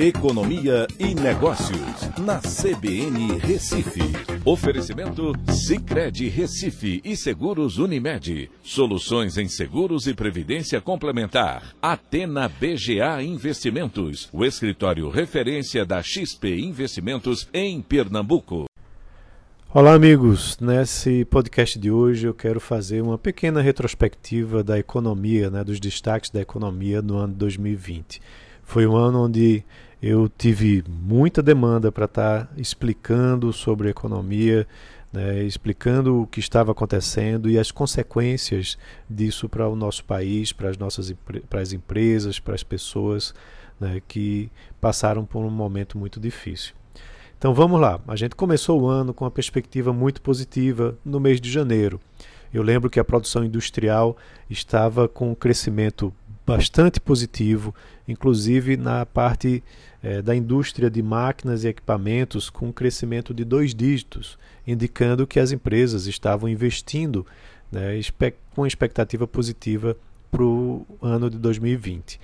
Economia e Negócios, na CBN Recife. Oferecimento Cicred Recife e Seguros Unimed. Soluções em seguros e previdência complementar. Atena BGA Investimentos, o escritório referência da XP Investimentos em Pernambuco. Olá, amigos. Nesse podcast de hoje eu quero fazer uma pequena retrospectiva da economia, né, dos destaques da economia no ano 2020. Foi um ano onde eu tive muita demanda para estar tá explicando sobre economia, né, explicando o que estava acontecendo e as consequências disso para o nosso país, para as nossas para as empresas, para as pessoas né, que passaram por um momento muito difícil. Então vamos lá. A gente começou o ano com uma perspectiva muito positiva no mês de janeiro. Eu lembro que a produção industrial estava com um crescimento bastante positivo, inclusive na parte é, da indústria de máquinas e equipamentos com um crescimento de dois dígitos, indicando que as empresas estavam investindo né, com expectativa positiva para o ano de 2020.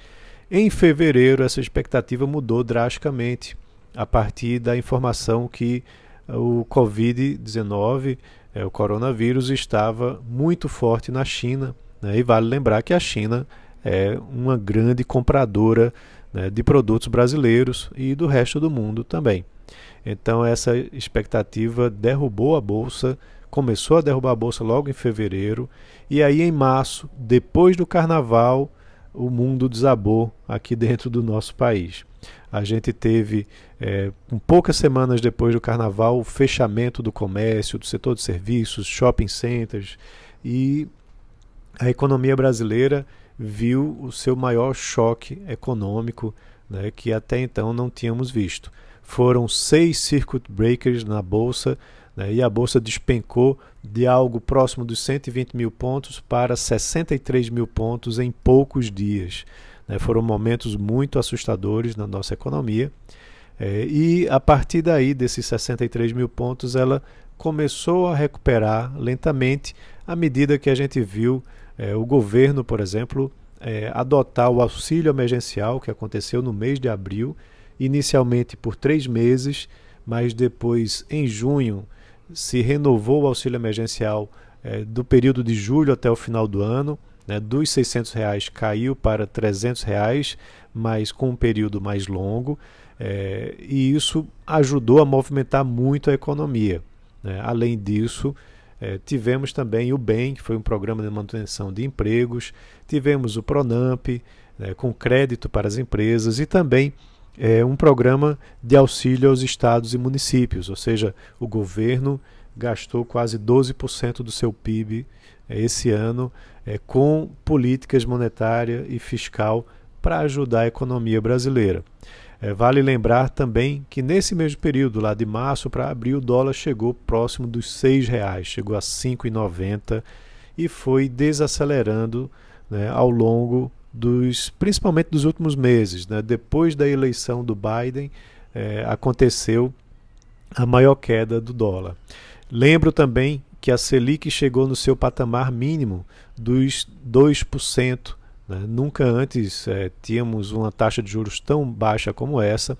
Em fevereiro, essa expectativa mudou drasticamente a partir da informação que o Covid-19, é, o coronavírus, estava muito forte na China. Né, e vale lembrar que a China é uma grande compradora né, de produtos brasileiros e do resto do mundo também. Então essa expectativa derrubou a bolsa, começou a derrubar a bolsa logo em fevereiro e aí em março, depois do carnaval, o mundo desabou aqui dentro do nosso país. A gente teve, é, um poucas semanas depois do carnaval, o fechamento do comércio, do setor de serviços, shopping centers e a economia brasileira viu o seu maior choque econômico né, que até então não tínhamos visto. Foram seis circuit breakers na bolsa né, e a bolsa despencou de algo próximo dos 120 mil pontos para 63 mil pontos em poucos dias. Né, foram momentos muito assustadores na nossa economia. É, e a partir daí, desses 63 mil pontos, ela começou a recuperar lentamente à medida que a gente viu é, o governo, por exemplo, é, adotar o auxílio emergencial, que aconteceu no mês de abril, inicialmente por três meses, mas depois, em junho, se renovou o auxílio emergencial é, do período de julho até o final do ano. Né, dos 600 reais caiu para 300 reais, mas com um período mais longo, é, e isso ajudou a movimentar muito a economia. Né? Além disso, é, tivemos também o BEM, que foi um programa de manutenção de empregos, tivemos o PRONAMP, né, com crédito para as empresas, e também é, um programa de auxílio aos estados e municípios, ou seja, o governo gastou quase 12% do seu PIB é, esse ano é, com políticas monetária e fiscal para ajudar a economia brasileira. É, vale lembrar também que nesse mesmo período, lá de março para abril, o dólar chegou próximo dos R$ reais, chegou a R$ 5,90 e foi desacelerando né, ao longo dos, principalmente dos últimos meses. Né? Depois da eleição do Biden, é, aconteceu a maior queda do dólar. Lembro também que a Selic chegou no seu patamar mínimo dos 2%. Né? Nunca antes é, tínhamos uma taxa de juros tão baixa como essa,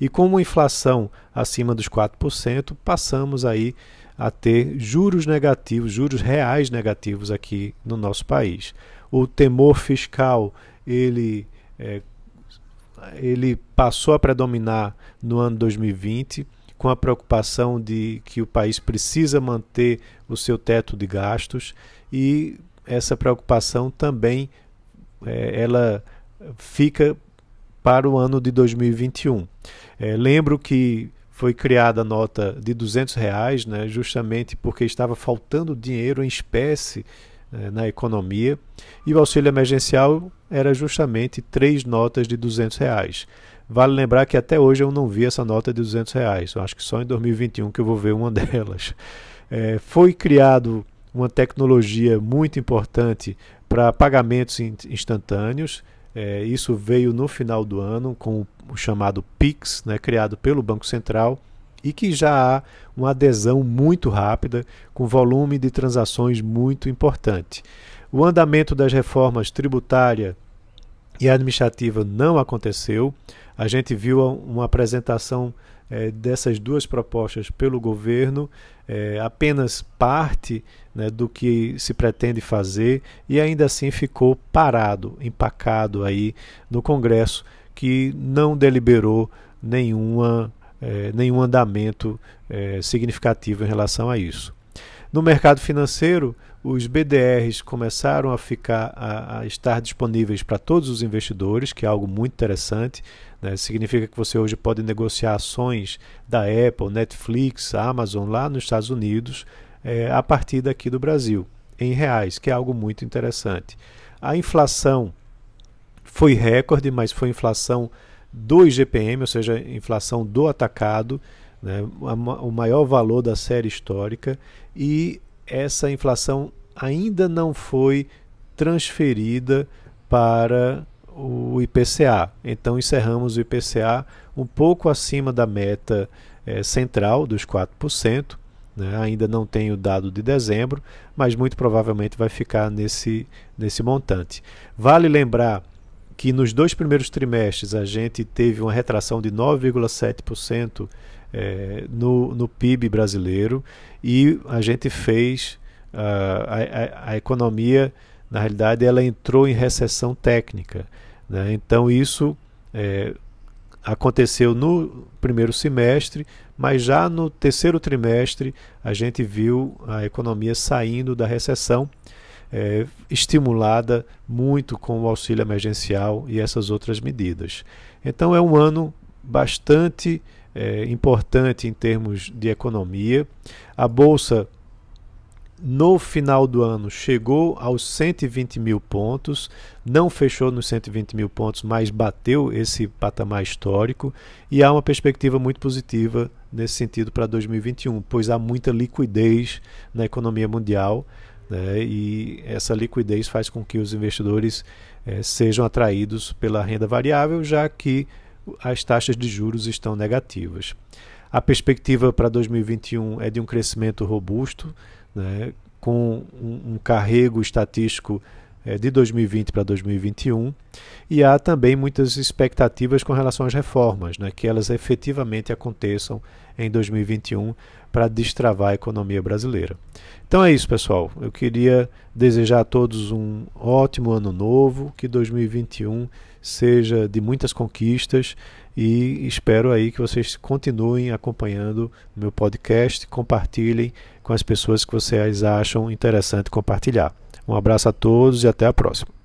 e com uma inflação acima dos 4%, passamos aí a ter juros negativos, juros reais negativos aqui no nosso país. O temor fiscal ele, é, ele passou a predominar no ano 2020 com a preocupação de que o país precisa manter o seu teto de gastos e essa preocupação também é, ela fica para o ano de 2021. É, lembro que foi criada a nota de 200 reais, né, justamente porque estava faltando dinheiro em espécie é, na economia, e o auxílio emergencial era justamente três notas de 200 reais. Vale lembrar que até hoje eu não vi essa nota de 200 reais, eu acho que só em 2021 que eu vou ver uma delas. É, foi criado uma tecnologia muito importante para pagamentos instantâneos. É, isso veio no final do ano com o chamado PIX, né, criado pelo Banco Central, e que já há uma adesão muito rápida, com volume de transações muito importante. O andamento das reformas tributária e administrativa não aconteceu. A gente viu uma apresentação é, dessas duas propostas pelo governo, é, apenas parte né, do que se pretende fazer e ainda assim ficou parado, empacado aí no Congresso, que não deliberou nenhuma, é, nenhum andamento significativo em relação a isso. No mercado financeiro, os BDRs começaram a ficar a, a estar disponíveis para todos os investidores, que é algo muito interessante. Né? Significa que você hoje pode negociar ações da Apple, Netflix, Amazon lá nos Estados Unidos é, a partir daqui do Brasil, em reais, que é algo muito interessante. A inflação foi recorde, mas foi inflação do IGPM, ou seja, inflação do atacado, né? o maior valor da série histórica, e essa inflação ainda não foi transferida para o IPCA. Então encerramos o IPCA um pouco acima da meta é, central dos 4%. Né? Ainda não tem o dado de dezembro, mas muito provavelmente vai ficar nesse, nesse montante. Vale lembrar que nos dois primeiros trimestres a gente teve uma retração de 9,7% é, no, no PIB brasileiro e a gente fez uh, a, a, a, economia, na realidade, ela entrou em recessão técnica. Né? Então isso é, aconteceu no primeiro semestre, mas já no terceiro trimestre a gente viu a economia saindo da recessão. É, estimulada muito com o auxílio emergencial e essas outras medidas. Então é um ano bastante é, importante em termos de economia. A Bolsa, no final do ano, chegou aos 120 mil pontos, não fechou nos 120 mil pontos, mas bateu esse patamar histórico e há uma perspectiva muito positiva nesse sentido para 2021, pois há muita liquidez na economia mundial. Né, e essa liquidez faz com que os investidores é, sejam atraídos pela renda variável, já que as taxas de juros estão negativas. A perspectiva para 2021 é de um crescimento robusto, né, com um, um carrego estatístico de 2020 para 2021, e há também muitas expectativas com relação às reformas, né, que elas efetivamente aconteçam em 2021 para destravar a economia brasileira. Então é isso, pessoal. Eu queria desejar a todos um ótimo ano novo, que 2021 seja de muitas conquistas e espero aí que vocês continuem acompanhando o meu podcast, compartilhem com as pessoas que vocês acham interessante compartilhar. Um abraço a todos e até a próxima.